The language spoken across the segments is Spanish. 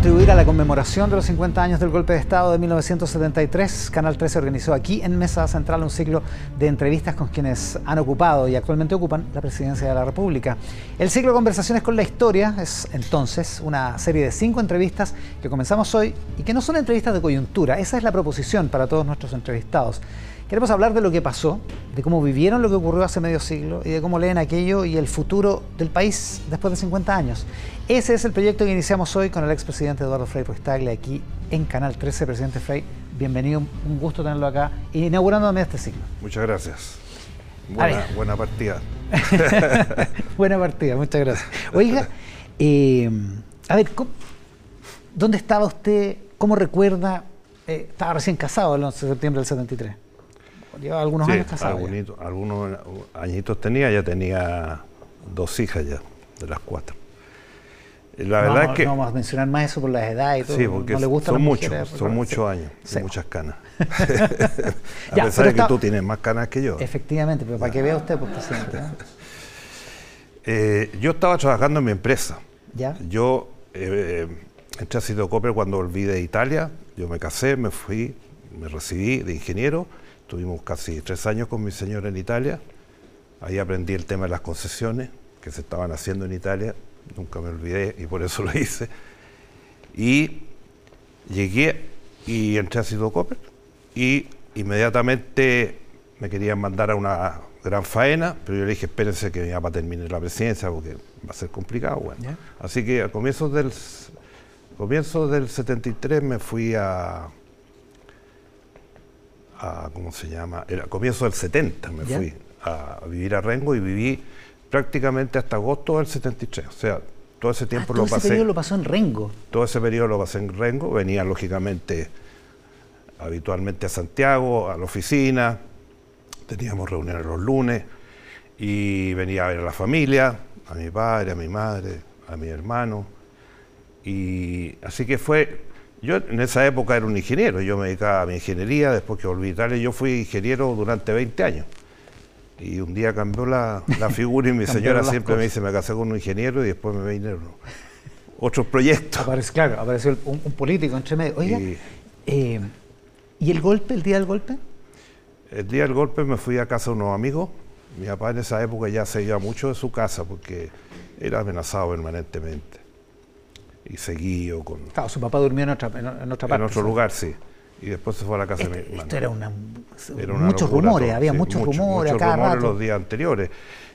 contribuir a la conmemoración de los 50 años del golpe de Estado de 1973, Canal 13 organizó aquí en Mesa Central un ciclo de entrevistas con quienes han ocupado y actualmente ocupan la presidencia de la República. El ciclo Conversaciones con la Historia es entonces una serie de cinco entrevistas que comenzamos hoy y que no son entrevistas de coyuntura, esa es la proposición para todos nuestros entrevistados. Queremos hablar de lo que pasó, de cómo vivieron lo que ocurrió hace medio siglo y de cómo leen aquello y el futuro del país después de 50 años. Ese es el proyecto que iniciamos hoy con el expresidente Eduardo Frei Ruiz-Tagle aquí en Canal 13. Presidente Frei, bienvenido, un gusto tenerlo acá, inaugurando también este ciclo. Muchas gracias. Buena, buena partida. buena partida, muchas gracias. Oiga, eh, a ver, ¿dónde estaba usted? ¿Cómo recuerda? Eh, estaba recién casado el 11 de septiembre del 73 lleva algunos años casado. algunos añitos tenía, ya tenía dos hijas ya, de las cuatro. La verdad es que. No vamos a mencionar más eso por las edades y todo. Sí, porque no le gusta son muchos, son muchos años, muchas canas. a pesar de que tú tienes más canas que yo. Efectivamente, pero para que vea usted, pues presidente. Eh, yo estaba trabajando en mi empresa. ¿Ya? Yo eh, entré a Cito Copper cuando volví de Italia. Yo me casé, me fui, me recibí de ingeniero Tuvimos casi tres años con mi señora en Italia. Ahí aprendí el tema de las concesiones que se estaban haciendo en Italia. Nunca me olvidé y por eso lo hice. Y llegué y entré a Cido Copper y inmediatamente me querían mandar a una gran faena, pero yo le dije, espérense que ya para terminar la presidencia porque va a ser complicado. Bueno. Así que a comienzos del, comienzos del 73 me fui a, ¿cómo se llama? Era comienzo del 70 me fui a, vivir a Rengo y viví prácticamente hasta agosto del 73. O sea, todo ese tiempo ah, lo pasé. Todo ese periodo lo pasó en Rengo. Todo ese periodo lo pasé en Rengo. Venía lógicamente habitualmente a Santiago, a la oficina. Teníamos reuniones los lunes y venía a ver a la familia, a mi padre, a mi madre, a mi hermano. Y así que fue yo en esa época era un ingeniero, yo me dedicaba a mi ingeniería, después que volví a Italia, yo fui ingeniero durante 20 años. Y un día cambió la, figura y mi señora siempre me dice, me casé con un ingeniero y después me vinieron otros proyectos. claro, apareció un, político entre medio. Oiga, eh, y, el golpe, el día del golpe? El día del golpe me fui a casa de unos amigos. Mi papá en esa época ya se iba mucho de su casa porque era amenazado permanentemente y seguido con... Claro, su papá durmió en otra, en, otra parte. En otro lugar, sí. Y después se fue a la casa de mi este, hermano. Esto era una... muchos rumores, había muchos rumores muchos rumores los días anteriores.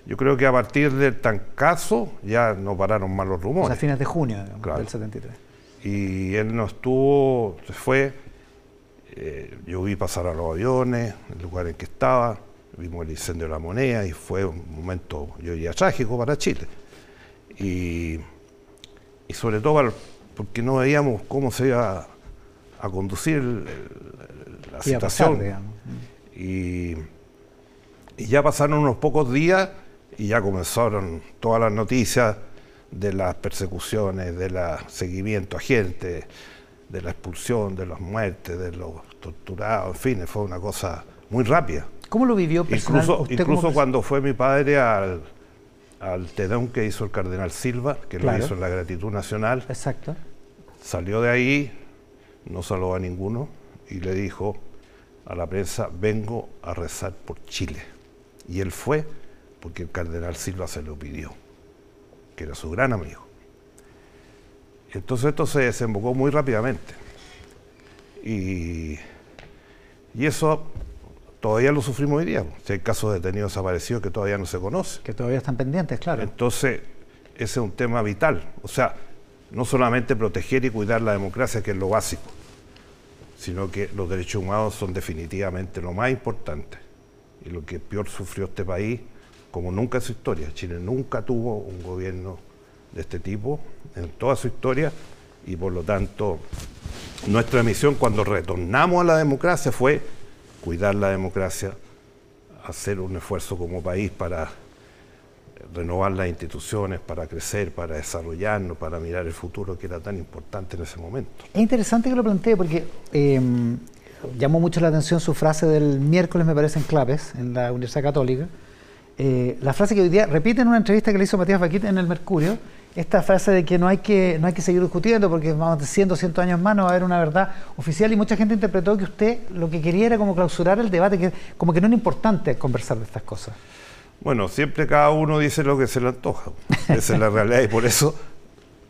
Yo creo que a partir del Tancazo ya no pararon más los rumores. O sea, a fines de junio del 73. Y él no estuvo, se fue, eh, yo vi pasar a los aviones, el lugar en que estaba, vimos el incendio de la moneda y fue un momento, yo diría, trágico para Chile. Y y sobre todo porque no veíamos cómo se iba a, conducir la situación. y, ya pasaron unos pocos días y ya comenzaron todas las noticias de las persecuciones, del seguimiento a gente, de la expulsión, de las muertes, de los torturados, en fin, fue una cosa muy rápida. ¿Cómo lo vivió Incluso, incluso cuando fue mi padre al, al Tedeum que hizo el cardenal Silva, que lo hizo en la gratitud nacional. Exacto. Salió de ahí, no saludó a ninguno y le dijo a la prensa, vengo a rezar por Chile. Y él fue porque el cardenal Silva se lo pidió, que era su gran amigo. Entonces esto se desembocó muy rápidamente. Y, y eso todavía lo sufrimos hoy día. Si hay casos de detenidos desaparecidos que todavía no se conocen. Que todavía están pendientes, claro. Entonces, ese es un tema vital. O sea, no solamente proteger y cuidar la democracia, que es lo básico, sino que los derechos humanos son definitivamente lo más importante. Y lo que peor sufrió este país, como nunca en su historia. Chile nunca tuvo un gobierno de este tipo en toda su historia y por lo tanto nuestra misión cuando retornamos a la democracia fue cuidar la democracia, hacer un esfuerzo como país para renovar las instituciones, para crecer, para desarrollarnos, para mirar el futuro que era tan importante en ese momento. Es interesante que lo plantee porque em, llamó mucho la atención su frase del miércoles, me parece, en Claves, en la Universidad Católica. Eh, la frase que hoy día repite en una entrevista que le hizo Matías Baquit en El Mercurio, esta frase de que no hay que, no hay que seguir discutiendo porque vamos de 100, 200 años más, no va a haber una verdad oficial y mucha gente interpretó que usted lo que quería era como clausurar el debate, que como que no era importante conversar de estas cosas. Bueno, siempre cada uno dice lo que se le antoja. Esa es la realidad y por eso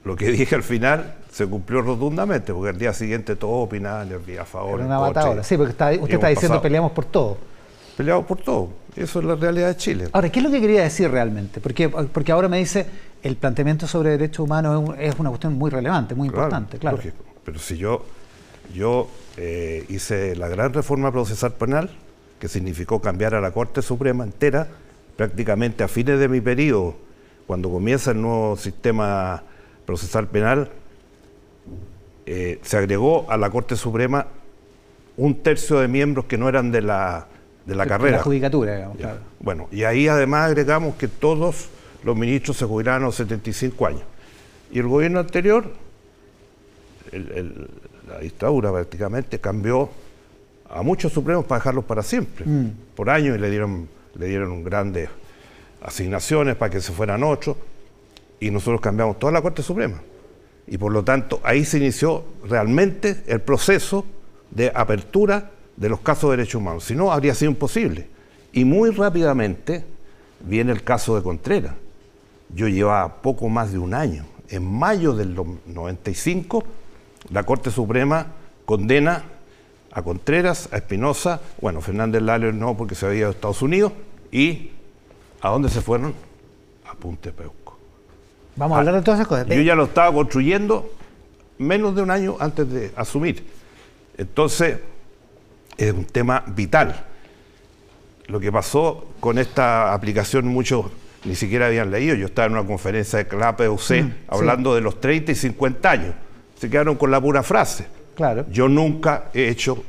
lo que dije al final se cumplió rotundamente, porque el día siguiente todos opinaban, el día a favor. Era una batalla, sí, porque usted está diciendo peleamos por todo. Peleamos por todo. Eso es la realidad de Chile. Ahora, ¿qué es lo que quería decir realmente? Porque, porque ahora me dice, el planteamiento sobre derechos humanos es, una cuestión muy relevante, muy importante, claro. Pero si yo, yo eh, hice la gran reforma procesal penal, que significó cambiar a la Corte Suprema entera, prácticamente a fines de mi periodo, cuando comienza el nuevo sistema procesal penal, eh, se agregó a la Corte Suprema un tercio de miembros que no eran de la, de la carrera. De la judicatura, digamos, Bueno, y ahí además agregamos que todos los ministros se jubilaron a los 75 años. Y el gobierno anterior, la dictadura prácticamente, cambió a muchos supremos para dejarlos para siempre, mm. por año, y le dieron, le dieron grandes asignaciones para que se fueran ocho y nosotros cambiamos toda la Corte Suprema. Y por lo tanto, ahí se inició realmente el proceso de apertura de los casos de derechos humanos. Si no, habría sido imposible. Y muy rápidamente viene el caso de Contreras. Yo llevaba poco más de un año. En mayo del 95, la Corte Suprema condena a Contreras, a Espinosa, bueno, Fernández Lalo no porque se había ido a Estados Unidos, y ¿a dónde se fueron? A Puntepeuco. Vamos a hablar de todas esas cosas. Yo ya lo estaba construyendo menos de un año antes de asumir. Entonces, es un tema vital. Lo que pasó con esta aplicación, muchos ni siquiera habían leído. Yo estaba en una conferencia de la PUC mm, hablando de los 30 y 50 años. Se quedaron con la pura frase. Claro. Yo nunca he hecho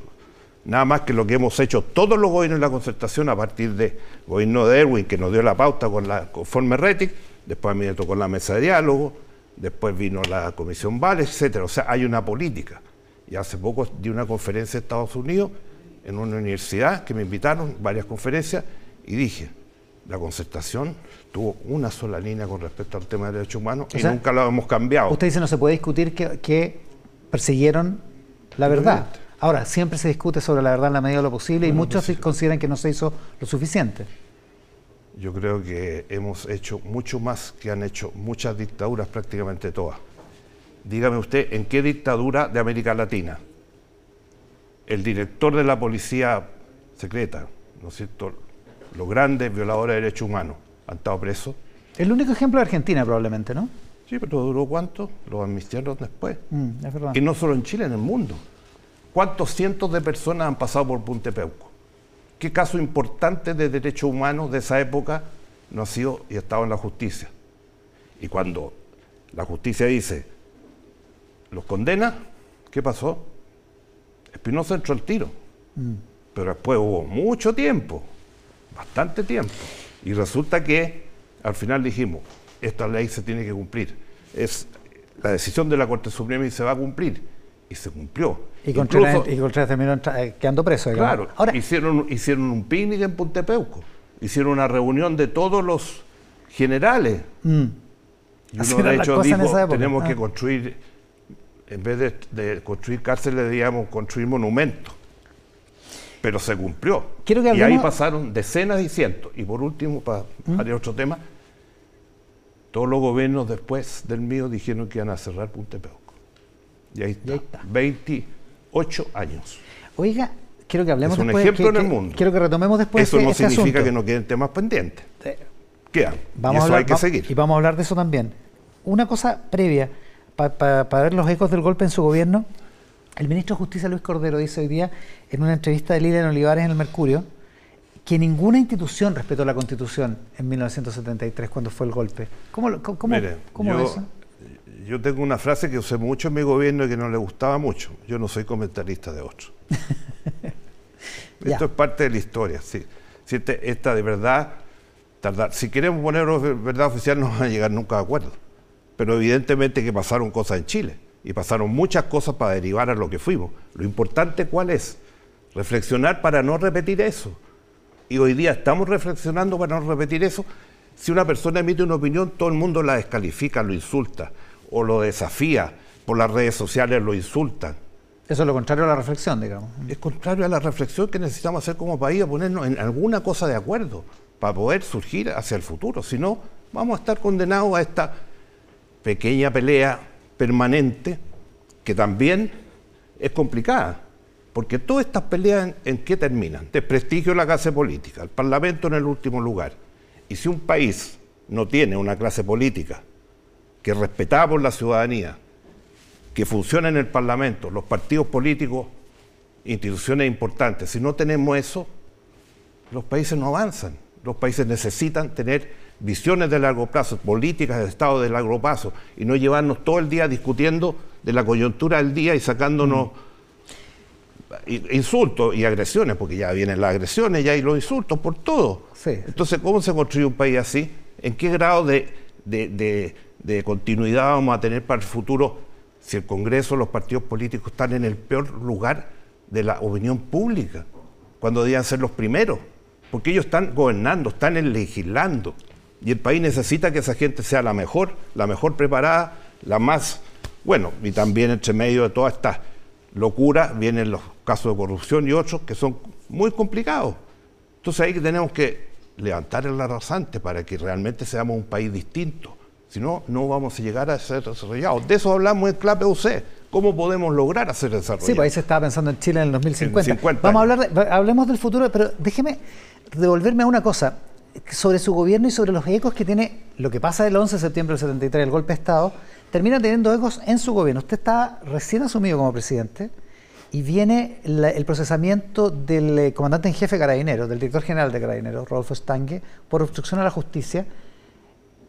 nada más que lo que hemos hecho todos los gobiernos de la concertación a partir del gobierno de Erwin, que nos dio la pauta con la conforme RETIC, después a mí me tocó la mesa de diálogo, después vino la Comisión Vale, etcétera. O sea, hay una política. Y hace poco di una conferencia en Estados Unidos, en una universidad, que me invitaron, varias conferencias, y dije, la concertación tuvo una sola línea con respecto al tema de derechos humanos y nunca lo hemos cambiado. Usted dice no se puede discutir que, persiguieron la verdad. Ahora, siempre se discute sobre la verdad en la medida de lo posible y muchos consideran que no se hizo lo suficiente yo creo que hemos hecho mucho más que han hecho muchas dictaduras, prácticamente todas. Dígame usted, ¿en qué dictadura de América Latina el director de la policía secreta, ¿no es cierto?, los grandes violadores de derechos humanos han estado presos? El único ejemplo de Argentina probablemente, ¿no? Sí, pero ¿duró cuánto? Los amnistiaron después. Mm, es verdad. Y no solo en Chile, en el mundo. ¿Cuántos cientos de personas han pasado por Puntepeuco? ¿Qué caso importante de derechos humanos de esa época no ha sido y ha estado en la justicia? Y cuando la justicia dice, los condena, ¿qué pasó? Espinosa entró al tiro. Mm. Pero después hubo mucho tiempo, bastante tiempo. Y resulta que al final dijimos, esta ley se tiene que cumplir. Es la decisión de la Corte Suprema y se va a cumplir y se cumplió. Y Contreras, terminó eh, quedando preso. Claro, Ahora, hicieron, hicieron un picnic en Puntepeuco, hicieron una reunión de todos los generales. Mm. Y uno de hecho dijo, tenemos que ah. construir, en vez de, construir cárceles, debíamos construir monumentos. Pero se cumplió. y ahí pasaron decenas y cientos. Y por último, para mm. otro tema, todos los gobiernos después del mío dijeron que iban a cerrar Puntepeuco. Y ahí está. 28 años. Oiga, quiero que hablemos es un ejemplo en el mundo. Quiero que retomemos después Eso no este significa que no queden temas pendientes. Quedan. Vamos y eso hay que seguir. Y vamos a hablar de eso también. Una cosa previa, para ver los ecos del golpe en su gobierno. El ministro de Justicia Luis Cordero dice hoy día en una entrevista de Lilian Olivares en el Mercurio que ninguna institución respetó la Constitución en 1973 cuando fue el golpe. ¿Cómo, cómo, cómo eso? yo tengo una frase que usé mucho en mi gobierno y que no le gustaba mucho. Yo no soy comentarista de otros. Esto es parte de la historia. Si, este, esta de verdad, si queremos poner verdad oficial no van a llegar nunca a acuerdo. Pero evidentemente que pasaron cosas en Chile y pasaron muchas cosas para derivar a lo que fuimos. Lo importante cuál es? Reflexionar para no repetir eso. Y hoy día estamos reflexionando para no repetir eso Si una persona emite una opinión, todo el mundo la descalifica, lo insulta o lo desafía. Por las redes sociales lo insultan. Eso es lo contrario a la reflexión, digamos. Es contrario a la reflexión que necesitamos hacer como país, a ponernos en alguna cosa de acuerdo para poder surgir hacia el futuro. Si no, vamos a estar condenados a esta pequeña pelea permanente que también es complicada. Porque todas estas peleas, ¿en qué terminan? Desprestigio de la clase política, el Parlamento en el último lugar. Y si un país no tiene una clase política que es respetada por la ciudadanía, que funciona en el Parlamento, los partidos políticos, instituciones importantes, si no tenemos eso, los países no avanzan. Los países necesitan tener visiones de largo plazo, políticas de Estado de largo plazo, y no llevarnos todo el día discutiendo de la coyuntura del día y sacándonos insultos y agresiones, porque ya vienen las agresiones, ya hay los insultos por todo. Entonces, ¿cómo se construye un país así? ¿En qué grado de, de continuidad vamos a tener para el futuro si el Congreso, los partidos políticos están en el peor lugar de la opinión pública, cuando debían ser los primeros? porque ellos están gobernando, están legislando. Y el país necesita que esa gente sea la mejor, la mejor preparada, la más, bueno, y también entre medio de toda esta locura vienen los casos de corrupción y otros que son muy complicados. Entonces ahí tenemos que levantar el arrasante para que realmente seamos un país distinto. Si no, no vamos a llegar a ser desarrollados. De eso hablamos en CLAPEUC. ¿Cómo podemos lograr hacer desarrollo? Sí, pues ahí se estaba pensando en Chile en el 2050. vamos a hablar, hablemos del futuro, pero déjeme devolverme a una cosa sobre su gobierno y sobre los ecos que tiene lo que pasa el 11 de septiembre del 73, el golpe de Estado, termina teniendo ecos en su gobierno. Usted está recién asumido como presidente y viene el procesamiento del eh, comandante en jefe de Carabineros, del director general de Carabineros, Rodolfo Stange, por obstrucción a la justicia.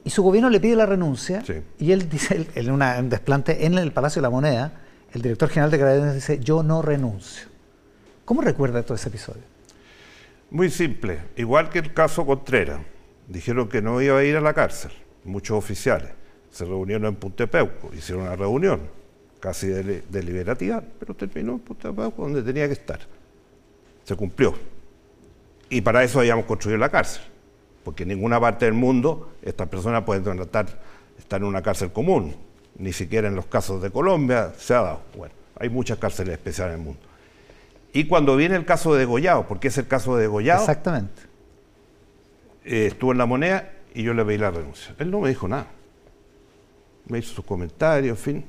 Y su gobierno le pide la renuncia y él dice, en un desplante en el Palacio de la Moneda, el director general de Carabineros dice, yo no renuncio. ¿Cómo recuerda todo ese episodio? Muy simple, igual que el caso Contreras. Dijeron que no iba a ir a la cárcel, muchos oficiales. Se reunieron en Puntepeuco, hicieron una reunión casi deliberativa, pero terminó en Puntepeuco donde tenía que estar. Se cumplió. Y para eso habíamos construido la cárcel, porque en ninguna parte del mundo estas personas pueden tratar, estar en una cárcel común, ni siquiera en los casos de Colombia se ha dado. Bueno, hay muchas cárceles especiales en el mundo. Y cuando viene el caso de Degollado, porque es el caso de Degollado. Exactamente. Eh, estuvo en la moneda y yo le pedí la renuncia. Él no me dijo nada. Me hizo sus comentarios, en fin.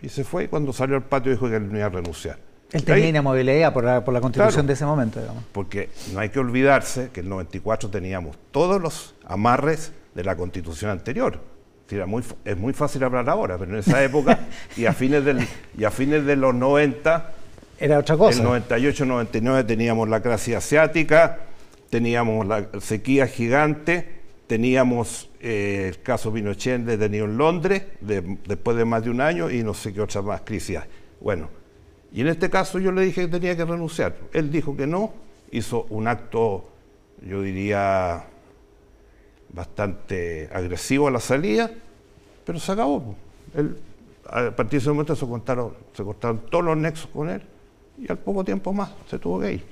Y se fue. Cuando salió al patio dijo que él no iba a renunciar. Él tenía inamovilidad por la, por la constitución de ese momento, digamos. Porque no hay que olvidarse que en el 94 teníamos todos los amarres de la constitución anterior. muy, es muy fácil hablar ahora, pero en esa época y a fines, del, y a fines de los 90 era otra cosa. En 98-99 teníamos la crisis asiática, teníamos la sequía gigante, teníamos eh, el caso Pinochet detenido en Londres después de más de un año y no sé qué otras más crisis. Bueno, y en este caso yo le dije que tenía que renunciar. Él dijo que no, hizo un acto, yo diría, bastante agresivo a la salida, pero se acabó. Él, a partir de ese momento se cortaron, se cortaron todos los nexos con él y al poco tiempo más se tuvo que ir.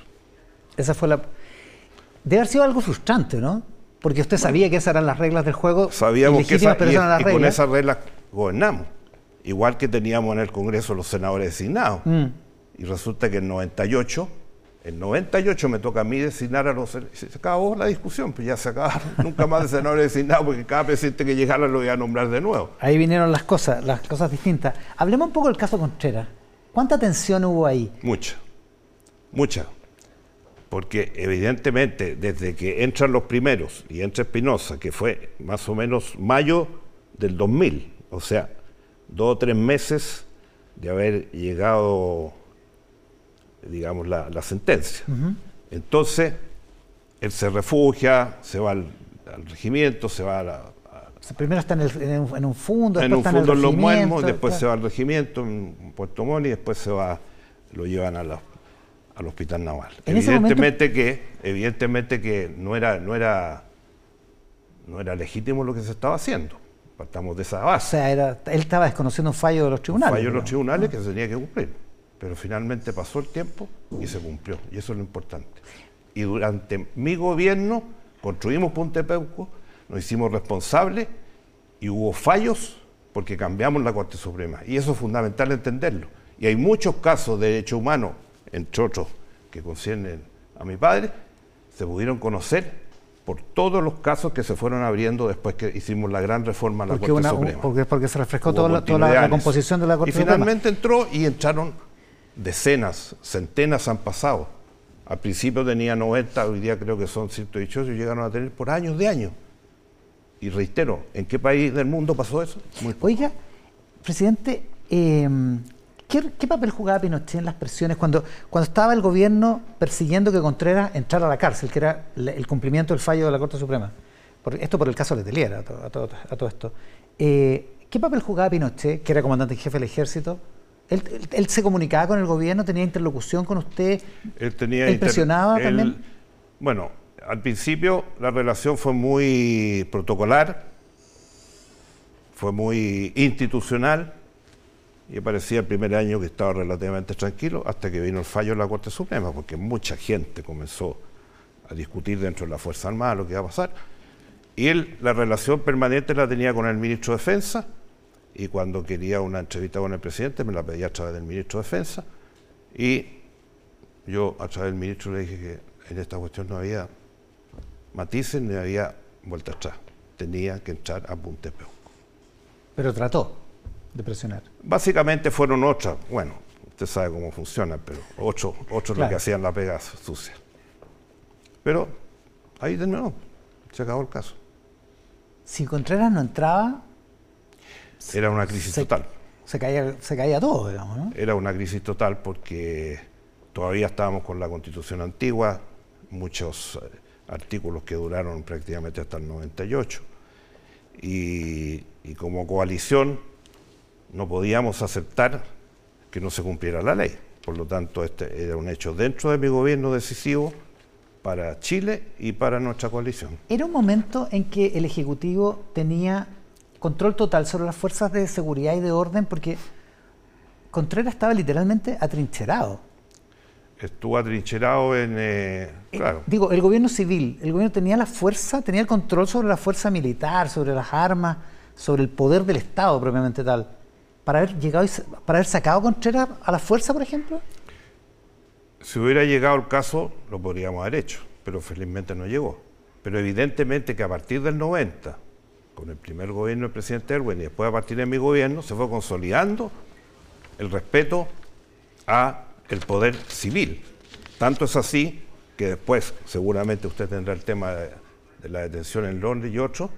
Esa fue la... Debe haber sido algo frustrante, ¿no? Porque usted sabía que esas eran las reglas del juego. Sabíamos que esa, y, con esas reglas gobernamos. Igual que teníamos en el Congreso los senadores designados. Mm. Y resulta que en 98, en 98 me toca a mí designar a los Se acabó la discusión, pues ya se acabaron. Nunca más de senadores designados porque cada presidente que llegara lo iba a nombrar de nuevo. Ahí vinieron las cosas, las cosas distintas. Hablemos un poco del caso Contreras. ¿Cuánta tensión hubo ahí? Mucha, mucha. Porque evidentemente desde que entran los primeros y entra Espinosa, que fue más o menos mayo del 2000, o sea, dos o tres meses de haber llegado, digamos, la, sentencia. Entonces, él se refugia, se va al, regimiento, se va a la, primero está en, un fondo, en un fondo en, los muermos, después se va al regimiento en Puerto Montt y después se va, lo llevan al hospital naval. Evidentemente que, evidentemente que no era, no era, no era legítimo lo que se estaba haciendo. Partamos de esa base. O sea, era, él estaba desconociendo un fallo de los tribunales. Un fallo de los tribunales que se tenía que cumplir. Pero finalmente pasó el tiempo y se cumplió. Y eso es lo importante. Y durante mi gobierno construimos Puntepeuco, nos hicimos responsables y hubo fallos porque cambiamos la Corte Suprema. Y eso es fundamental entenderlo. Y hay muchos casos de derechos humanos, entre otros que conciernen a mi padre, se pudieron conocer por todos los casos que se fueron abriendo después que hicimos la gran reforma a la Corte Suprema. Porque, porque se refrescó toda, la, composición de la Corte Suprema. Y finalmente entró y entraron decenas, centenas han pasado. Al principio tenía 90, hoy día creo que son 118 y llegaron a tener por años de años. Y reitero, ¿en qué país del mundo pasó eso? Oiga, presidente, eh, ¿Qué, papel jugaba Pinochet en las presiones cuando, cuando estaba el gobierno persiguiendo que Contreras entrara a la cárcel, que era el cumplimiento del fallo de la Corte Suprema? esto por el caso de Letelier, a, todo, esto. Eh, ¿Qué papel jugaba Pinochet, que era comandante en jefe del ejército? ¿Él, se comunicaba con el gobierno? ¿Tenía interlocución con usted? Él, tenía ¿Él presionaba también? Bueno, al principio la relación fue muy protocolar, fue muy institucional y parecía el primer año que estaba relativamente tranquilo hasta que vino el fallo de la Corte Suprema, porque mucha gente comenzó a discutir dentro de la Fuerza Armada lo que iba a pasar. Y él la relación permanente la tenía con el ministro de Defensa y cuando quería una entrevista con el presidente me la pedía a través del ministro de Defensa y yo a través del ministro le dije que en esta cuestión no había matices ni había vuelta atrás. Tenía que entrar a Puntepeu. Pero trató de presionar? Básicamente fueron otras, bueno, usted sabe cómo funciona, pero ocho, ocho lo que hacían la pega sucia. Pero ahí nuevo, se acabó el caso. Si Contreras no entraba... Era una crisis total. Se caía, se caía todo, digamos, ¿no? Era una crisis total porque todavía estábamos con la constitución antigua, muchos eh, artículos que duraron prácticamente hasta el 98. Y, y como coalición no podíamos aceptar que no se cumpliera la ley. Por lo tanto, este era un hecho dentro de mi gobierno decisivo para Chile y para nuestra coalición. Era un momento en que el Ejecutivo tenía control total sobre las fuerzas de seguridad y de orden porque Contreras estaba literalmente atrincherado. Estuvo atrincherado en... Eh, eh, claro. digo, el gobierno civil, el gobierno tenía la fuerza, tenía el control sobre la fuerza militar, sobre las armas, sobre el poder del Estado propiamente tal para haber llegado para haber sacado a Contreras a la fuerza, por ejemplo? Si hubiera llegado el caso, lo podríamos haber hecho, pero felizmente no llegó. Pero evidentemente que a partir del 90, con el primer gobierno del presidente Erwin y después a partir de mi gobierno, se fue consolidando el respeto a el poder civil. Tanto es así que después, seguramente usted tendrá el tema de, de la detención en Londres y otros,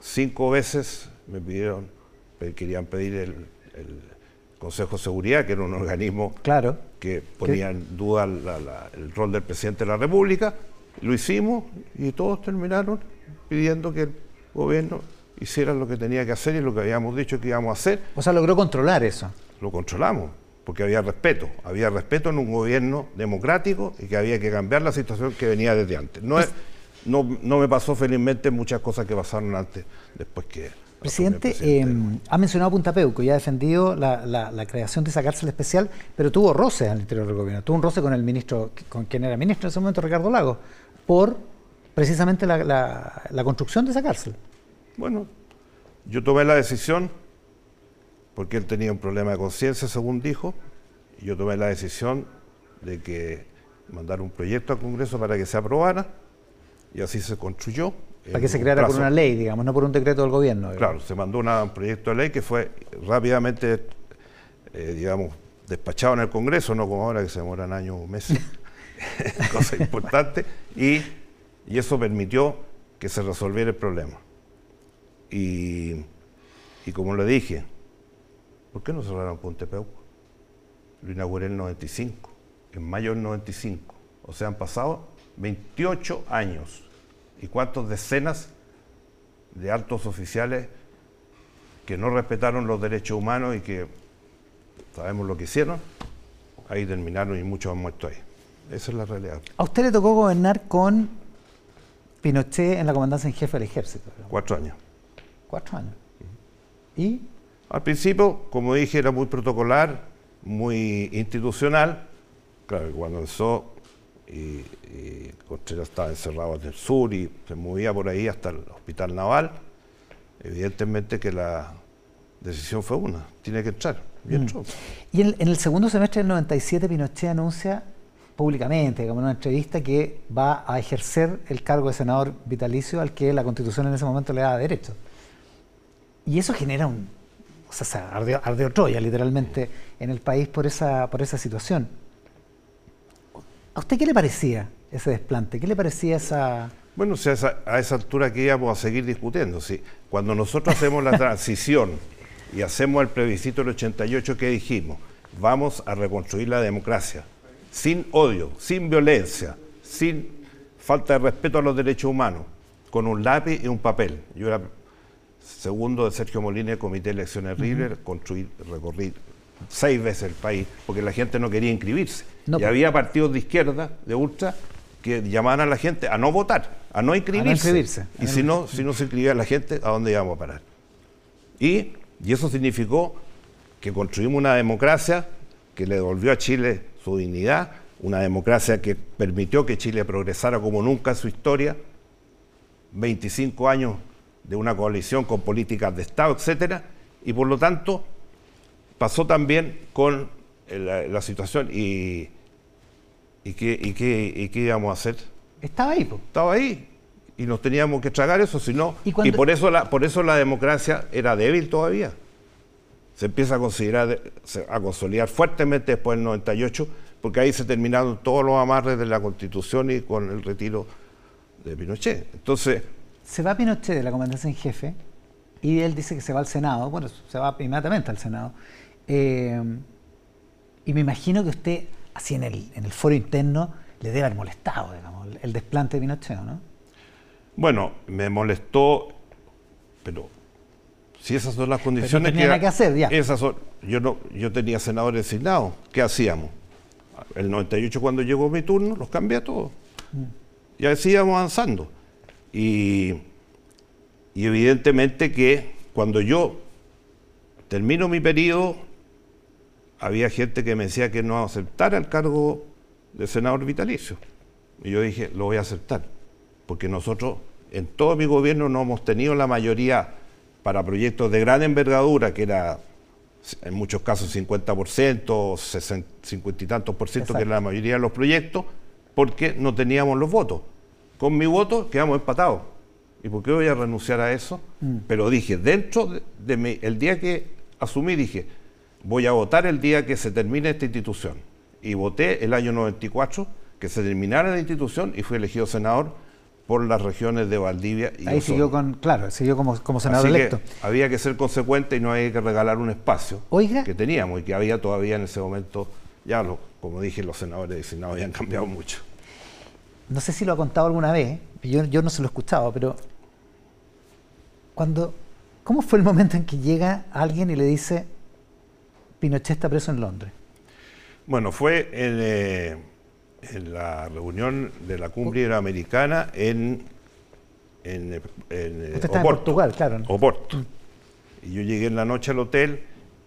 cinco veces me pidieron querían pedir el, Consejo de Seguridad, que era un organismo claro, que ponía en duda el rol del presidente de la República. Lo hicimos y todos terminaron pidiendo que el gobierno hiciera lo que tenía que hacer y lo que habíamos dicho que íbamos a hacer. O sea, logró controlar eso. Lo controlamos, porque había respeto. Había respeto en un gobierno democrático y que había que cambiar la situación que venía desde antes. No, es, no, no me pasó felizmente muchas cosas que pasaron antes, después que Presidente, eh, ha mencionado Punta Peuco y ha defendido la, creación de esa cárcel especial, pero tuvo roce al interior del gobierno. Tuvo un roce con el ministro, con quien era ministro en ese momento, Ricardo Lago, por precisamente la, construcción de esa cárcel. Bueno, yo tomé la decisión, porque él tenía un problema de conciencia, según dijo, y yo tomé la decisión de que mandar un proyecto al Congreso para que se aprobara, y así se construyó para que se creara por una ley, digamos, no por un decreto del gobierno. Claro, se mandó un proyecto de ley que fue rápidamente, eh, digamos, despachado en el Congreso, no como ahora que se demoran años o meses, cosa importante, y, eso permitió que se resolviera el problema. Y, y como le dije, ¿por qué no cerraron Ponte Peuco? Lo inauguré en el 95, en mayo del 95. O sea, han pasado 28 años y cuántas decenas de altos oficiales que no respetaron los derechos humanos y que sabemos lo que hicieron, ahí terminaron y muchos han muerto ahí. Esa es la realidad. ¿A usted le tocó gobernar con Pinochet en la comandancia en jefe del ejército? Cuatro años. Cuatro años. ¿Y? Al principio, como dije, era muy protocolar, muy institucional. Claro, cuando empezó y, Contreras estaba encerrado en el sur y se movía por ahí hasta el hospital naval, evidentemente que la decisión fue una, tiene que entrar. Y, mm. y en, el segundo semestre del 97 Pinochet anuncia públicamente, como en una entrevista, que va a ejercer el cargo de senador vitalicio al que la constitución en ese momento le da derecho. Y eso genera un... O sea, ardeó, ardeó Troya literalmente en el país por esa, por esa situación. ¿A usted qué le parecía ese desplante? ¿Qué le parecía esa...? Bueno, a esa altura que íbamos a seguir discutiendo. ¿sí? Cuando nosotros hacemos la transición y hacemos el plebiscito del 88, ¿qué dijimos? Vamos a reconstruir la democracia, sin odio, sin violencia, sin falta de respeto a los derechos humanos, con un lápiz y un papel. Yo era segundo de Sergio Molina, Comité de Elecciones River, construir, recorrí seis veces el país, porque la gente no quería inscribirse. y pues. había partidos de izquierda, de ultra, que llamaban a la gente a no votar, a no inscribirse. Y si no, si no se inscribía la gente, ¿a dónde íbamos a parar? Y, y eso significó que construimos una democracia que le devolvió a Chile su dignidad, una democracia que permitió que Chile progresara como nunca en su historia, 25 años de una coalición con políticas de Estado, etcétera, y por lo tanto pasó también con la, situación y, y, qué, y, qué, íbamos a hacer. Estaba ahí. Estaba ahí. Y nos teníamos que tragar eso, si no. ¿Y, por, eso la, por eso la democracia era débil todavía. Se empieza a considerar, a consolidar fuertemente después del 98, porque ahí se terminaron todos los amarres de la Constitución y con el retiro de Pinochet. Entonces. Se va Pinochet de la comandancia en jefe y él dice que se va al Senado. Bueno, se va inmediatamente al Senado. Eh, y me imagino que usted, así en el, en el foro interno, le debe haber molestado, digamos, el desplante de Pinochet, ¿no? Bueno, me molestó, pero si esas son las condiciones que, que hacer ya. Esas son, yo no, yo tenía senadores designados, ¿qué hacíamos? El 98 cuando llegó mi turno, los cambié a todos. Mm. Y así íbamos avanzando. Y, y evidentemente que cuando yo termino mi periodo, había gente que me decía que no aceptara el cargo de senador vitalicio. Y yo dije, lo voy a aceptar, porque nosotros en todo mi gobierno no hemos tenido la mayoría para proyectos de gran envergadura, que era en muchos casos 50%, 50 y tantos por ciento, que era la mayoría de los proyectos, porque no teníamos los votos. Con mi voto quedamos empatados. ¿Y por qué voy a renunciar a eso? Mm. Pero dije, dentro de, de el día que asumí, dije, voy a votar el día que se termine esta institución. Y voté el año 94 que se terminara la institución y fui elegido senador por las regiones de Valdivia y Ahí siguió con, claro, siguió como, como senador electo. había que ser consecuente y no había que regalar un espacio que teníamos y que había todavía en ese momento, ya lo, como dije, los senadores designados habían cambiado mucho. No sé si lo ha contado alguna vez, yo, yo no se lo he escuchado, pero cuando, ¿cómo fue el momento en que llega alguien y le dice, Pinochet está preso en Londres? Bueno, fue en, eh, la reunión de la cumbre iberoamericana en, en, en Usted está en Portugal, claro. Oporto. Mm. Y yo llegué en la noche al hotel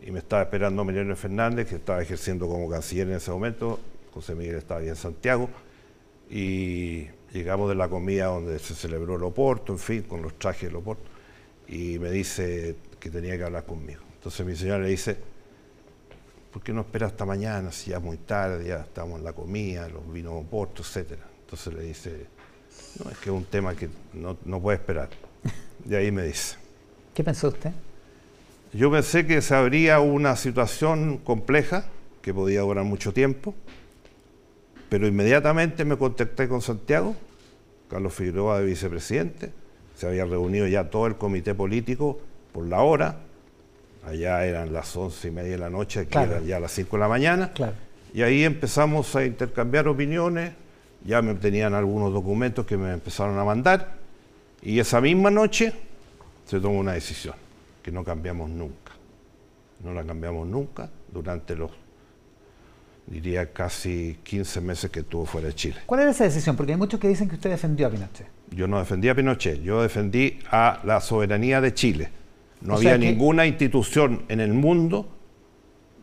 y me estaba esperando Miguel Fernández, que estaba ejerciendo como canciller en ese momento. José Miguel estaba ahí en Santiago. Y llegamos de la comida donde se celebró el Oporto, en fin, con los trajes del Oporto. Y me dice que tenía que hablar conmigo. Entonces mi señora le dice, ¿por qué no espera hasta mañana si ya es muy tarde, ya estamos en la comida, los vinos portos, etcétera? Entonces le dice, no, es que es un tema que no, no puede esperar. Y ahí me dice. ¿Qué pensó usted? Yo pensé que se abría una situación compleja, que podía durar mucho tiempo, pero inmediatamente me contacté con Santiago, Carlos Figueroa de vicepresidente, se había reunido ya todo el comité político por la hora, allá eran las once y media de la noche, aquí eran ya las cinco de la mañana. Y ahí empezamos a intercambiar opiniones, ya me tenían algunos documentos que me empezaron a mandar, y esa misma noche se tomó una decisión, que no cambiamos nunca. No la cambiamos nunca durante los, diría, casi 15 meses que estuvo fuera de Chile. ¿Cuál era esa decisión? Porque hay muchos que dicen que usted defendió a Pinochet. Yo no defendí a Pinochet, yo defendí a la soberanía de Chile no había ninguna institución en el mundo,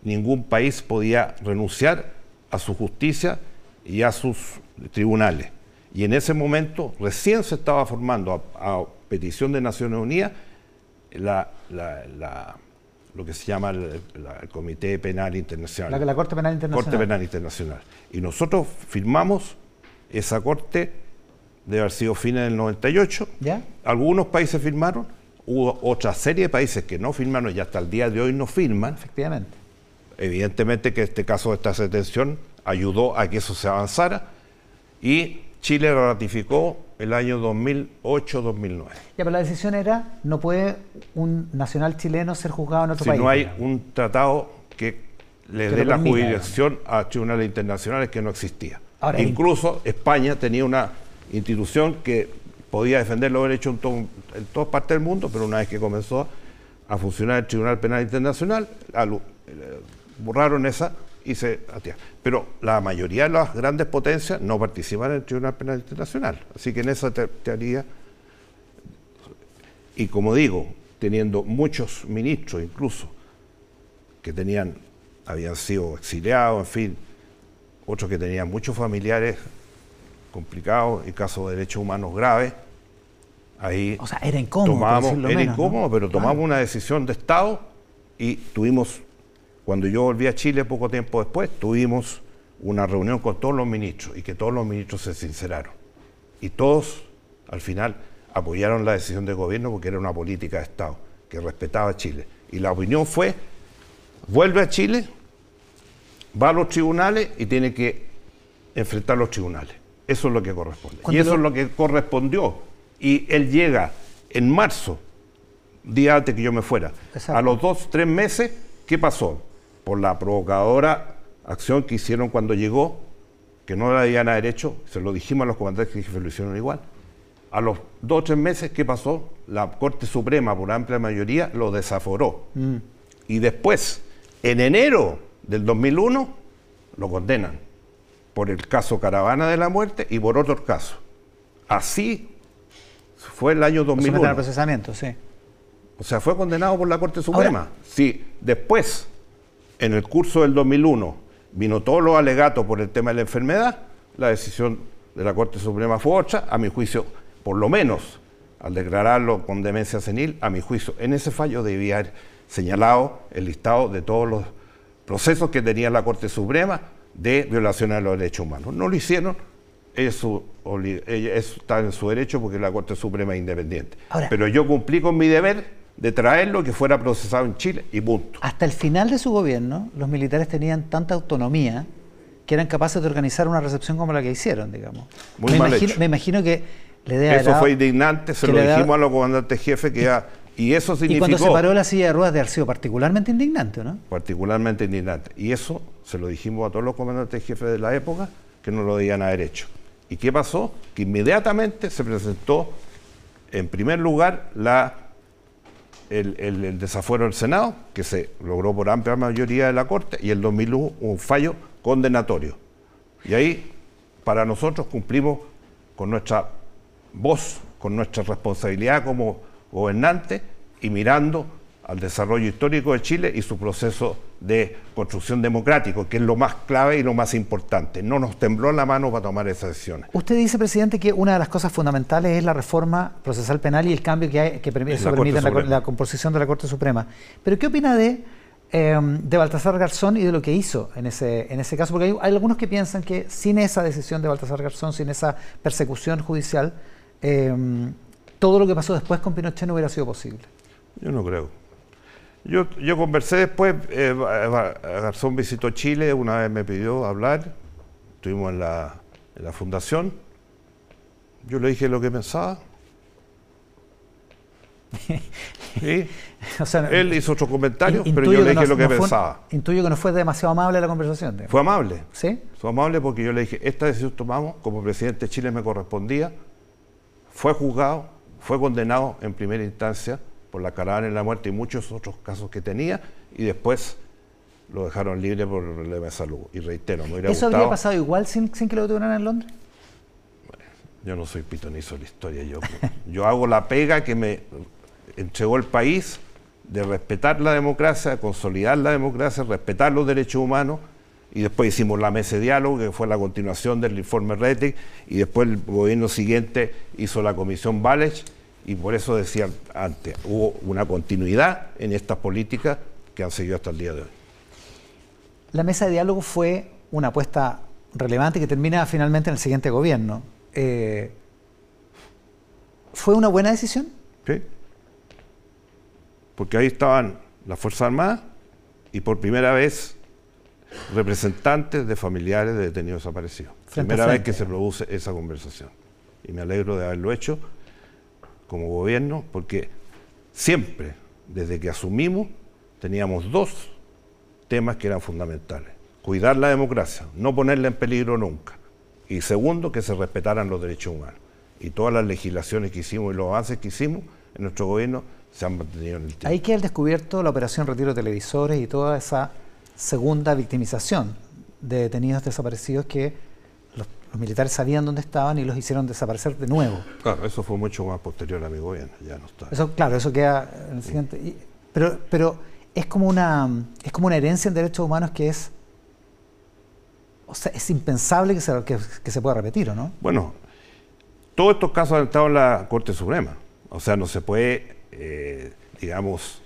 ningún país podía renunciar a su justicia y a sus tribunales. Y en ese momento recién se estaba formando, a, petición de Naciones Unidas, la, lo que se llama el, Comité Penal Internacional. La, Corte Penal Internacional. Corte Penal Internacional. Y nosotros firmamos esa corte, debe haber sido fines del 98. ¿Ya? Algunos países firmaron, hubo otra serie de países que no firmaron y hasta el día de hoy no firman. Efectivamente. Evidentemente que este caso de esta detención ayudó a que eso se avanzara y Chile ratificó el año 2008-2009. Ya, pero la decisión era, no puede un nacional chileno ser juzgado en otro país. Si no hay un tratado que le dé la jurisdicción a tribunales internacionales que no existía. Incluso España tenía una institución que podía defender los derechos en, en todas partes del mundo, pero una vez que comenzó a funcionar el Tribunal Penal Internacional, eh, borraron esa y se Pero la mayoría de las grandes potencias no participan en el Tribunal Penal Internacional. Así que en esa teoría, y como digo, teniendo muchos ministros incluso que tenían, habían sido exiliados, en fin, otros que tenían muchos familiares complicados y casos de derechos humanos graves, ahí o sea, era incómodo, tomamos, era incómodo, pero tomamos una decisión de Estado y tuvimos cuando yo volví a Chile poco tiempo después, tuvimos una reunión con todos los ministros y que todos los ministros se sinceraron. Y todos, al final, apoyaron la decisión del gobierno porque era una política de Estado que respetaba a Chile. Y la opinión fue, vuelve a Chile, va a los tribunales y tiene que enfrentar los tribunales. Eso es lo que corresponde. Y eso es lo que correspondió. Y él llega en marzo, día antes que yo me fuera. A los dos, tres meses, ¿qué pasó? Por la provocadora acción que hicieron cuando llegó, que no la habían derecho, se lo dijimos a los comandantes que lo hicieron igual. A los dos o tres meses, ¿qué pasó? La Corte Suprema, por amplia mayoría, lo desaforó. Mm. Y después, en enero del 2001, lo condenan por el caso Caravana de la Muerte y por otros casos. Así fue el año 2001. procesamiento, sí. O sea, fue condenado por la Corte Suprema. sí, después en el curso del 2001 vino todos los alegatos por el tema de la enfermedad, la decisión de la Corte Suprema fue otra, a mi juicio, por lo menos al declararlo con demencia senil, a mi juicio, en ese fallo debía haber señalado el listado de todos los procesos que tenía la Corte Suprema de violación de los derechos humanos. No lo hicieron, eso, está en su derecho porque la Corte Suprema es independiente. Pero yo cumplí con mi deber de traerlo que fuera procesado en Chile y punto. Hasta el final de su gobierno, los militares tenían tanta autonomía que eran capaces de organizar una recepción como la que hicieron, digamos. Muy me, mal imagino, hecho. me imagino que le dé Eso fue indignante, se lo dijimos a los comandantes jefes que ya... Y eso significó... Y cuando se paró la silla de ruedas de sido particularmente indignante, ¿no? Particularmente indignante. Y eso se lo dijimos a todos los comandantes jefes de la época que no lo debían haber hecho. ¿Y qué pasó? Que inmediatamente se presentó, en primer lugar, la el, desafuero del Senado, que se logró por amplia mayoría de la Corte, y el 2001 un fallo condenatorio. Y ahí, para nosotros, cumplimos con nuestra voz, con nuestra responsabilidad como gobernante y mirando al desarrollo histórico de Chile y su proceso de construcción democrático, que es lo más clave y lo más importante. No nos tembló la mano para tomar esas decisiones. Usted dice, presidente, que una de las cosas fundamentales es la reforma procesal penal y el cambio que, hay, que permite, eso permite la, composición de la Corte Suprema. Pero ¿qué opina de, em, de Baltasar Garzón y de lo que hizo en ese, en ese caso? Porque hay, algunos que piensan que sin esa decisión de Baltasar Garzón, sin esa persecución judicial, em, todo lo que pasó después con Pinochet no hubiera sido posible. Yo no creo. Yo, yo conversé después, eh, Garzón visitó Chile, una vez me pidió hablar, estuvimos en la, en la fundación, yo le dije lo que pensaba. Él hizo otro comentario, pero yo le dije lo que pensaba. intuyo que no fue demasiado amable la conversación. Fue amable. ¿Sí? Fue amable porque yo le dije, esta decisión tomamos, como presidente de Chile me correspondía, fue juzgado, fue condenado en primera instancia por la caravana en la muerte y muchos otros casos que tenía, y después lo dejaron libre por el problema de salud. Y reitero, me hubiera ¿Eso habría pasado igual sin, sin que lo detuvieran en Londres? yo no soy pitonizo de la historia, yo, yo hago la pega que me entregó el país de respetar la democracia, de consolidar la democracia, respetar los derechos humanos y después hicimos la mesa de diálogo, que fue la continuación del informe Rettig, y después el gobierno siguiente hizo la comisión Valech, y por eso decía antes, hubo una continuidad en estas políticas que han seguido hasta el día de hoy. La mesa de diálogo fue una apuesta relevante que termina finalmente en el siguiente gobierno. Eh, ¿Fue una buena decisión? Sí. Porque ahí estaban las Fuerzas Armadas y por primera vez representantes de familiares de detenidos desaparecidos. primera vez que se produce esa conversación. Y me alegro de haberlo hecho como gobierno porque siempre, desde que asumimos, teníamos dos temas que eran fundamentales. Cuidar la democracia, no ponerla en peligro nunca. Y segundo, que se respetaran los derechos humanos. Y todas las legislaciones que hicimos y los avances que hicimos en nuestro gobierno se han mantenido en el tiempo. Ahí queda el descubierto la operación Retiro de Televisores y toda esa segunda victimización de detenidos desaparecidos que los, militares sabían dónde estaban y los hicieron desaparecer de nuevo. Claro, eso fue mucho más posterior a mi gobierno, ya no está. Eso, claro, eso queda en el siguiente. pero, pero es como una es como una herencia en derechos humanos que es o sea, es impensable que se, que, se pueda repetir, ¿o no? Bueno, todos estos casos han estado en la Corte Suprema. O sea, no se puede, eh, digamos,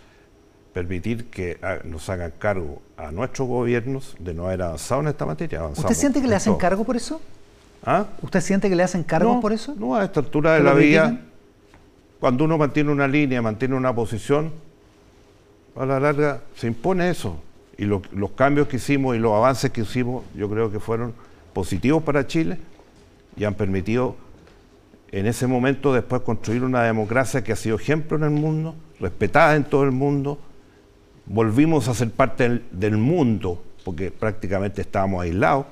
permitir que nos hagan cargo a nuestros gobiernos de no haber avanzado en esta materia. ¿Usted siente que le hacen cargo por eso? ¿Ah? ¿Usted siente que le hacen cargo por eso? No, a esta altura de la vida, cuando uno mantiene una línea, mantiene una posición, a la larga se impone eso. Y los cambios que hicimos y los avances que hicimos, yo creo que fueron positivos para Chile y han permitido en ese momento después construir una democracia que ha sido ejemplo en el mundo, respetada en todo el mundo, volvimos a ser parte del, mundo, porque prácticamente estábamos aislados,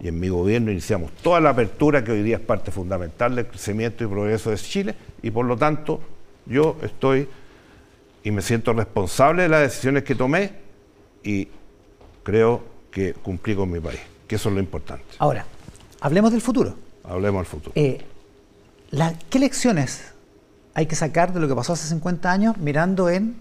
y en mi gobierno iniciamos toda la apertura que hoy día es parte fundamental del crecimiento y progreso de Chile, y por lo tanto yo estoy y me siento responsable de las decisiones que tomé y creo que cumplí con mi país, que eso es lo importante. Ahora, hablemos del futuro. Hablemos del futuro. Eh, ¿Qué lecciones hay que sacar de lo que pasó hace 50 años mirando en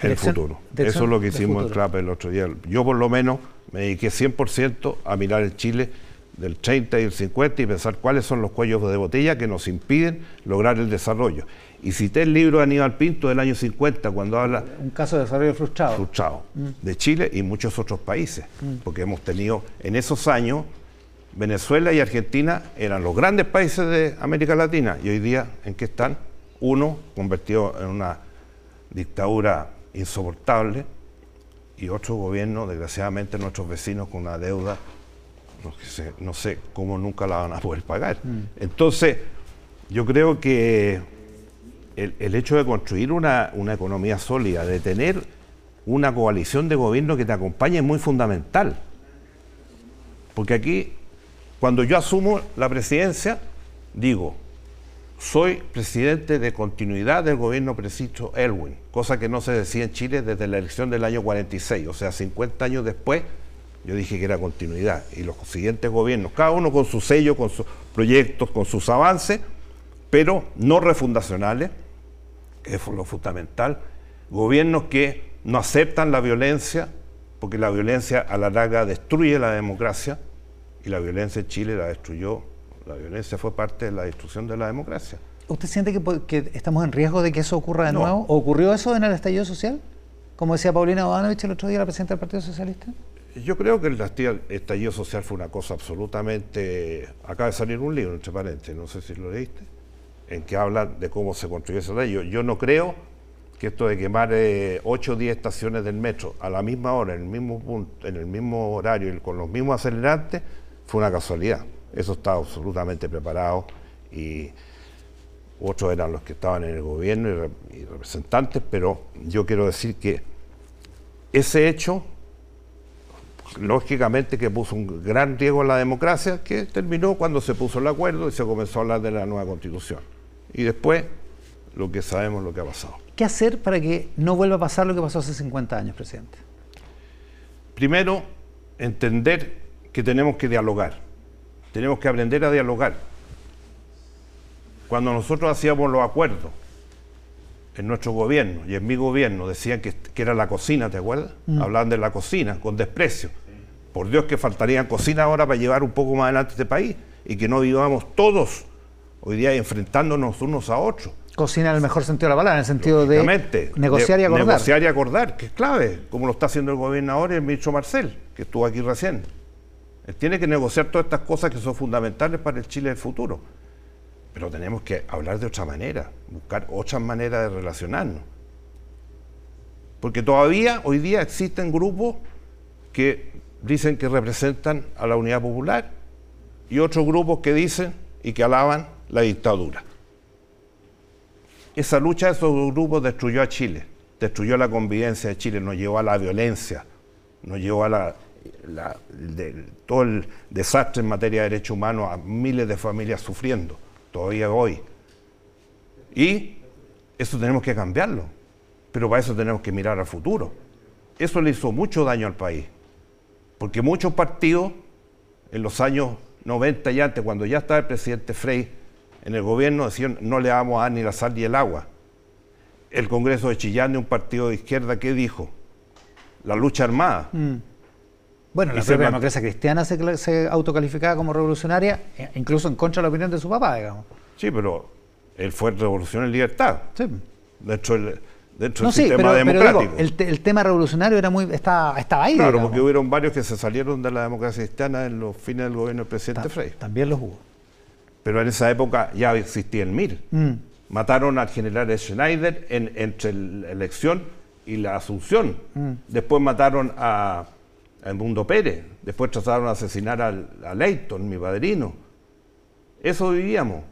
el futuro. Eso es lo que hicimos en CLAP el otro día. Yo por lo menos me dediqué 100% a mirar el Chile del 30 y el 50 y pensar cuáles son los cuellos de botella que nos impiden lograr el desarrollo. Y cité el libro de Aníbal Pinto del año 50 cuando habla... Un caso de desarrollo frustrado. Frustrado. Mm. De Chile y muchos otros países. Mm. Porque hemos tenido en esos años, Venezuela y Argentina eran los grandes países de América Latina. Y hoy día, ¿en qué están? Uno convertido en una dictadura insoportable y otro gobierno, desgraciadamente nuestros vecinos con una deuda, no sé, cómo nunca la van a poder pagar. Mm. Entonces, yo creo que el, hecho de construir una, una, economía sólida, de tener una coalición de gobierno que te acompañe es muy fundamental. Porque aquí, cuando yo asumo la presidencia, digo, soy presidente de continuidad del gobierno preciso Elwin, cosa que no se decía en Chile desde la elección del año 46, o sea, 50 años después, yo dije que era continuidad. Y los siguientes gobiernos, cada uno con su sello, con sus proyectos, con sus avances, pero no refundacionales, que es lo fundamental, gobiernos que no aceptan la violencia, porque la violencia a la larga destruye la democracia, y la violencia en Chile la destruyó la violencia fue parte de la destrucción de la democracia. ¿Usted siente que, estamos en riesgo de que eso ocurra de nuevo? ¿Ocurrió eso en el estallido social? Como decía Paulina Bodanovich el otro día, la presidenta del Partido Socialista. Yo creo que el estallido social fue una cosa absolutamente... Acaba de salir un libro, entre paréntesis, no sé si lo leíste, en que habla de cómo se construyó ese ley. Yo, no creo que esto de quemar 8 o 10 estaciones del metro a la misma hora, en el mismo punto, en el mismo horario y con los mismos acelerantes, fue una casualidad. Eso estaba absolutamente preparado y otros eran los que estaban en el gobierno y, representantes, pero yo quiero decir que ese hecho, lógicamente que puso un gran riesgo en la democracia, que terminó cuando se puso el acuerdo y se comenzó a hablar de la nueva constitución. Y después, lo que sabemos, lo que ha pasado. ¿Qué hacer para que no vuelva a pasar lo que pasó hace 50 años, presidente? Primero, entender que tenemos que dialogar tenemos que aprender a dialogar. Cuando nosotros hacíamos los acuerdos en nuestro gobierno y en mi gobierno decían que, era la cocina, ¿te acuerdas? Mm. Hablaban de la cocina con desprecio. Por Dios que faltarían cocina ahora para llevar un poco más adelante este país y que no vivamos todos hoy día enfrentándonos unos a otros. Cocina en el mejor sentido de la palabra, en el sentido de negociar y acordar. Negociar y acordar, que es clave, como lo está haciendo el gobernador y el ministro Marcel, que estuvo aquí recién. Él tiene que negociar todas estas cosas que son fundamentales para el Chile del futuro. Pero tenemos que hablar de otra manera, buscar otras maneras de relacionarnos. Porque todavía hoy día existen grupos que dicen que representan a la unidad popular y otros grupos que dicen y que alaban la dictadura. Esa lucha de esos grupos destruyó a Chile, destruyó la convivencia de Chile, nos llevó a la violencia, nos llevó a la, todo el desastre en materia de derechos humanos, a miles de familias sufriendo, todavía hoy. Y eso tenemos que cambiarlo, pero para eso tenemos que mirar al futuro. Eso le hizo mucho daño al país, porque muchos partidos en los años 90 y antes, cuando ya estaba el presidente Frey en el gobierno, decían no le vamos a ni la sal ni el agua. El Congreso de Chillán, de un partido de izquierda, ¿qué dijo? La lucha armada. Mm. Bueno, la propia democracia cristiana se, autocalificaba como revolucionaria, e incluso en contra de la opinión de su papá, digamos. Sí, pero él fue revolución en libertad. Sí. Dentro del, dentro del sistema democrático. el, tema revolucionario era muy estaba, estaba ahí. Claro, porque hubieron varios que se salieron de la democracia cristiana en los fines del gobierno del presidente Frey. También los hubo. Pero en esa época ya existía el MIR. Mm. Mataron al general Schneider entre la elección y la asunción. Mm. Después mataron a a Mundo Pérez, después trataron de asesinar a Leighton, mi padrino. Eso vivíamos.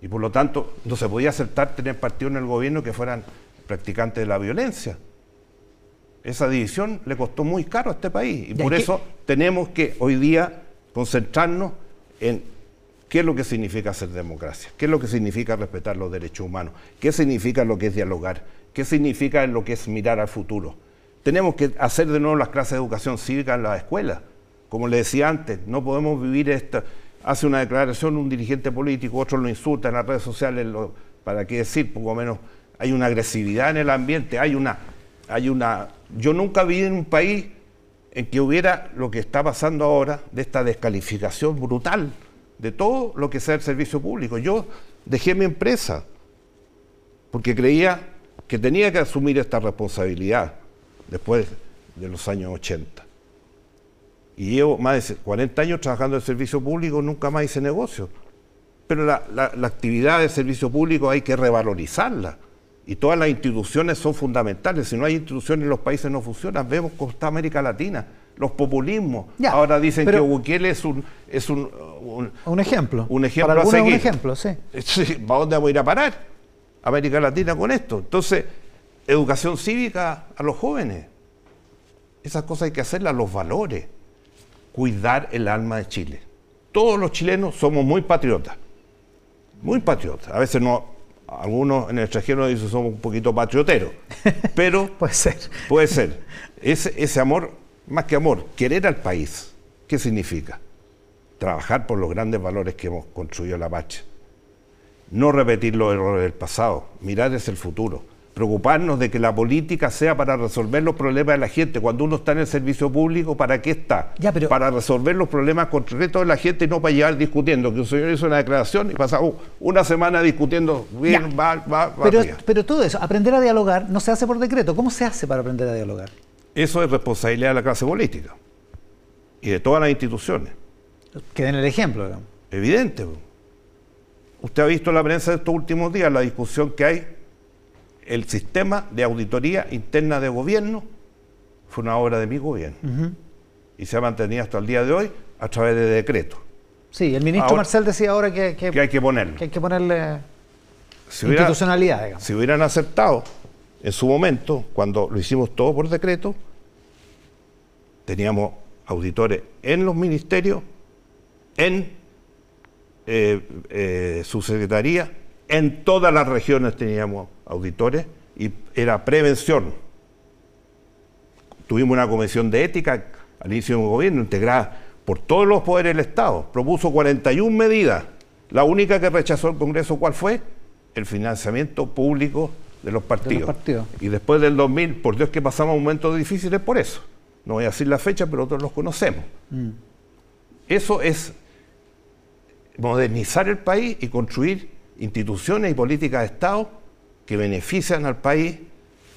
Y por lo tanto, no se podía aceptar tener partidos en el gobierno que fueran practicantes de la violencia. Esa división le costó muy caro a este país. Y por eso tenemos que hoy día concentrarnos en qué es lo que significa ser democracia, qué es lo que significa respetar los derechos humanos, qué significa lo que es dialogar, qué significa lo que es mirar al futuro tenemos que hacer de nuevo las clases de educación cívica en las escuelas. Como le decía antes, no podemos vivir esta... Hace una declaración un dirigente político, otro lo insulta en las redes sociales, para qué decir, poco menos, hay una agresividad en el ambiente, hay una, hay una... Yo nunca vi en un país en que hubiera lo que está pasando ahora, de esta descalificación brutal de todo lo que sea el servicio público. Yo dejé mi empresa porque creía que tenía que asumir esta responsabilidad después de los años 80. Y llevo más de 40 años trabajando en servicio público, nunca más hice negocio. Pero la, actividad de servicio público hay que revalorizarla. Y todas las instituciones son fundamentales. Si no hay instituciones, los países no funcionan. Vemos con esta América Latina, los populismos. Ahora dicen que Bukele es un, es un, un, ejemplo. Un ejemplo a seguir. Un ejemplo, sí. ¿Para dónde vamos a ir a parar? América Latina con esto. Entonces, educación cívica a los jóvenes. Esas cosas hay que hacerlas, los valores. Cuidar el alma de Chile. Todos los chilenos somos muy patriotas. Muy patriotas. A veces no, algunos en el extranjero dicen somos un poquito patrioteros. Pero. puede ser. Puede ser. Ese, ese amor, más que amor, querer al país. ¿Qué significa? Trabajar por los grandes valores que hemos construido la patria. No repetir los errores del pasado. Mirar hacia el futuro preocuparnos de que la política sea para resolver los problemas de la gente. Cuando uno está en el servicio público, ¿para qué está? Para resolver los problemas concretos de la gente y no para llevar discutiendo. Que un señor hizo una declaración y pasa uh, una semana discutiendo bien, va, va, pero, pero todo eso, aprender a dialogar, no se hace por decreto. ¿Cómo se hace para aprender a dialogar? Eso es responsabilidad de la clase política y de todas las instituciones. Que den el ejemplo. Digamos. Evidente. Usted ha visto en la prensa de estos últimos días la discusión que hay el sistema de auditoría interna de gobierno fue una obra de mi gobierno y se ha mantenido hasta el día de hoy a través de decretos. Sí, el ministro Marcel decía ahora que, que, hay que ponerle, que hay que ponerle institucionalidad. Si hubieran aceptado en su momento, cuando lo hicimos todo por decreto, teníamos auditores en los ministerios, en eh, eh, su secretaría, en todas las regiones teníamos auditores y era prevención. Tuvimos una comisión de ética al inicio del gobierno integrada por todos los poderes del Estado. Propuso 41 medidas. La única que rechazó el Congreso, ¿cuál fue? El financiamiento público de los partidos. Y después del 2000, por Dios que pasamos momentos difíciles por eso. no voy a decir la fecha, pero todos los conocemos. Mm. Eso es modernizar el país y construir instituciones y políticas de Estado que benefician al país,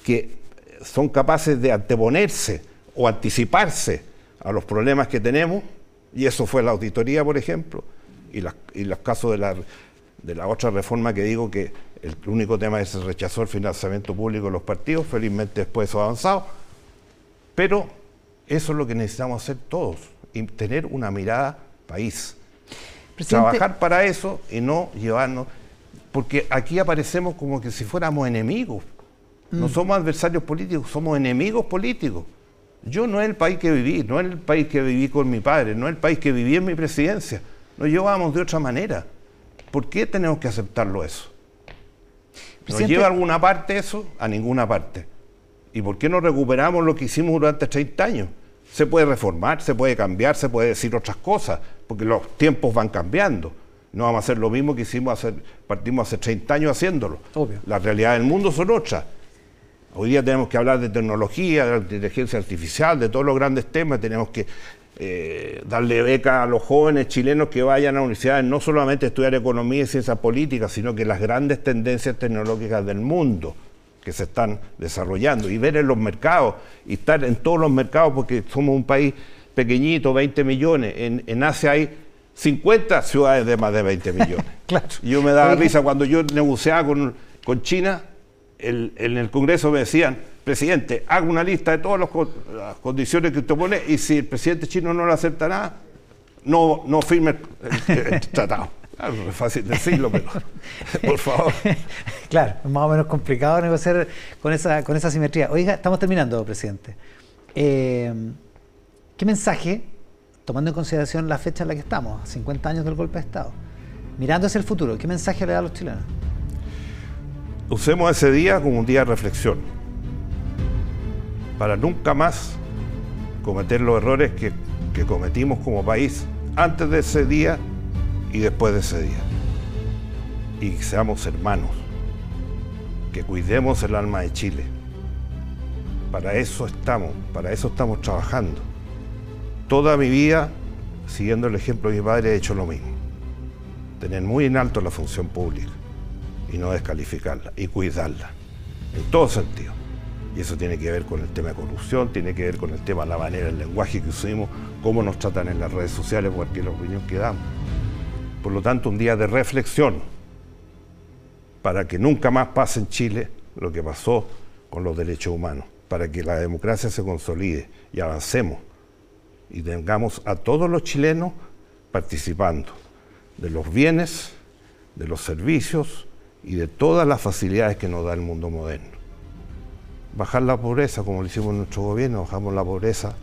que son capaces de anteponerse o anticiparse a los problemas que tenemos, y eso fue la auditoría, por ejemplo, y, los casos de la, de la otra reforma que digo que el único tema es que se rechazó el financiamiento público de los partidos, felizmente después eso ha avanzado, pero eso es lo que necesitamos hacer todos, y tener una mirada país. Trabajar para eso y no llevarnos, porque aquí aparecemos como que si fuéramos enemigos. No mm. somos adversarios políticos, somos enemigos políticos. Yo no es el país que viví, no es el país que viví con mi padre, no es el país que viví en mi presidencia. Nos llevamos de otra manera. ¿Por qué tenemos que aceptarlo eso? ¿Nos lleva a alguna parte eso? A ninguna parte. ¿Y por qué no recuperamos lo que hicimos durante 30 años? Se puede reformar, se puede cambiar, se puede decir otras cosas, porque los tiempos van cambiando. No vamos a hacer lo mismo que hicimos hace, partimos hace 30 años haciéndolo. La realidad del mundo son otras. Hoy día tenemos que hablar de tecnología, de inteligencia artificial, de todos los grandes temas. Tenemos que eh, darle beca a los jóvenes chilenos que vayan a universidades, no solamente estudiar economía y ciencias políticas, sino que las grandes tendencias tecnológicas del mundo que se están desarrollando y ver en los mercados y estar en todos los mercados porque somos un país pequeñito, 20 millones. En, Asia hay 50 ciudades de más de 20 millones. claro. Yo me daba risa cuando yo negociaba con, con China, en el Congreso me decían, presidente, haga una lista de todas las condiciones que usted pone y si el presidente chino no lo aceptará, no, no firme el, tratado. Claro, es fácil decirlo, pero por favor. Claro, es más o menos complicado negociar con esa, con esa simetría. Oiga, estamos terminando, presidente. Eh, ¿Qué mensaje, tomando en consideración la fecha en la que estamos, 50 años del golpe de Estado, mirando hacia el futuro, qué mensaje le da a los chilenos? usemos ese día como un día de reflexión, para nunca más cometer los errores que, cometimos como país antes de ese día y después de ese día. Y seamos hermanos, que cuidemos el alma de Chile. Para eso estamos, para eso estamos trabajando. Toda mi vida, siguiendo el ejemplo de mi padre, he hecho lo mismo. Tener muy en alto la función pública y no descalificarla y cuidarla, en todo sentido. Y eso tiene que ver con el tema de corrupción, tiene que ver con el tema de la manera, el lenguaje que usamos, cómo nos tratan en las redes sociales, cualquier opinión que damos. Por lo tanto, un día de reflexión para que nunca más pase en Chile lo que pasó con los derechos humanos, para que la democracia se consolide y avancemos y tengamos a todos los chilenos participando de los bienes, de los servicios, y de todas las facilidades que nos da el mundo moderno. Bajar la pobreza, como lo hicimos en nuestro gobierno, bajamos la pobreza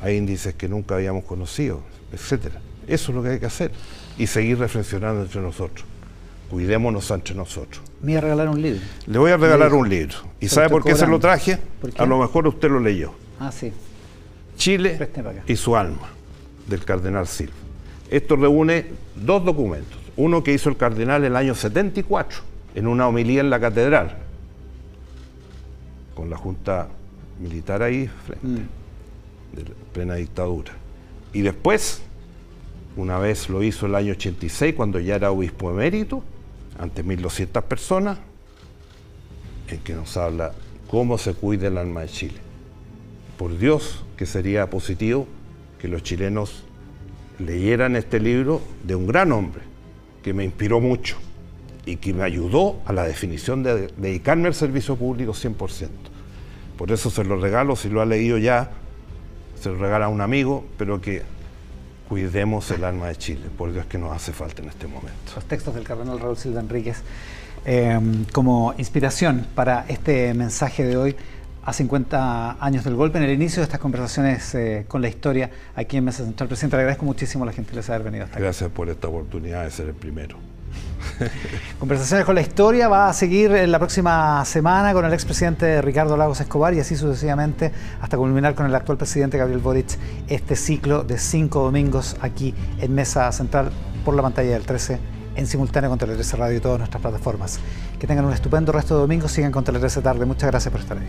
a índices que nunca habíamos conocido, etc. Eso es lo que hay que hacer y seguir reflexionando entre nosotros. Cuidémonos entre nosotros. Me voy a regalar un libro. Le voy a regalar un libro. ¿Y sabe por qué se lo traje? A lo mejor usted lo leyó. Ah, sí. Chile y su alma, del cardenal Silva. Esto reúne dos documentos. Uno que hizo el cardenal en el año 74 en una homilía en la catedral, con la junta militar ahí frente, mm. de plena dictadura. Y después, una vez lo hizo el año 86, cuando ya era obispo emérito, ante 1.200 personas, en que nos habla cómo se cuida el alma de Chile. Por Dios que sería positivo que los chilenos leyeran este libro de un gran hombre, que me inspiró mucho y que me ayudó a la definición de dedicarme al servicio público 100%. Por eso se lo regalo, si lo ha leído ya, se lo regala a un amigo, pero que cuidemos el alma de Chile, por Dios que nos hace falta en este momento. Los textos del cardenal Raúl Silva Enríquez em, como inspiración para este mensaje de hoy a 50 años del golpe, en el inicio de estas conversaciones eh, con la historia aquí en Mesa Central. Presidente, le agradezco muchísimo a la gentileza de haber venido hasta aquí. Gracias por esta oportunidad de ser el primero. Conversaciones con la historia va a seguir en la próxima semana con el expresidente Ricardo Lagos Escobar y así sucesivamente hasta culminar con el actual presidente Gabriel Boric este ciclo de cinco domingos aquí en Mesa Central por la pantalla del 13 en simultáneo con Tele 13 Radio y todas nuestras plataformas. Que tengan un estupendo resto de domingo, sigan con Tele 13 tarde. Muchas gracias por estar ahí.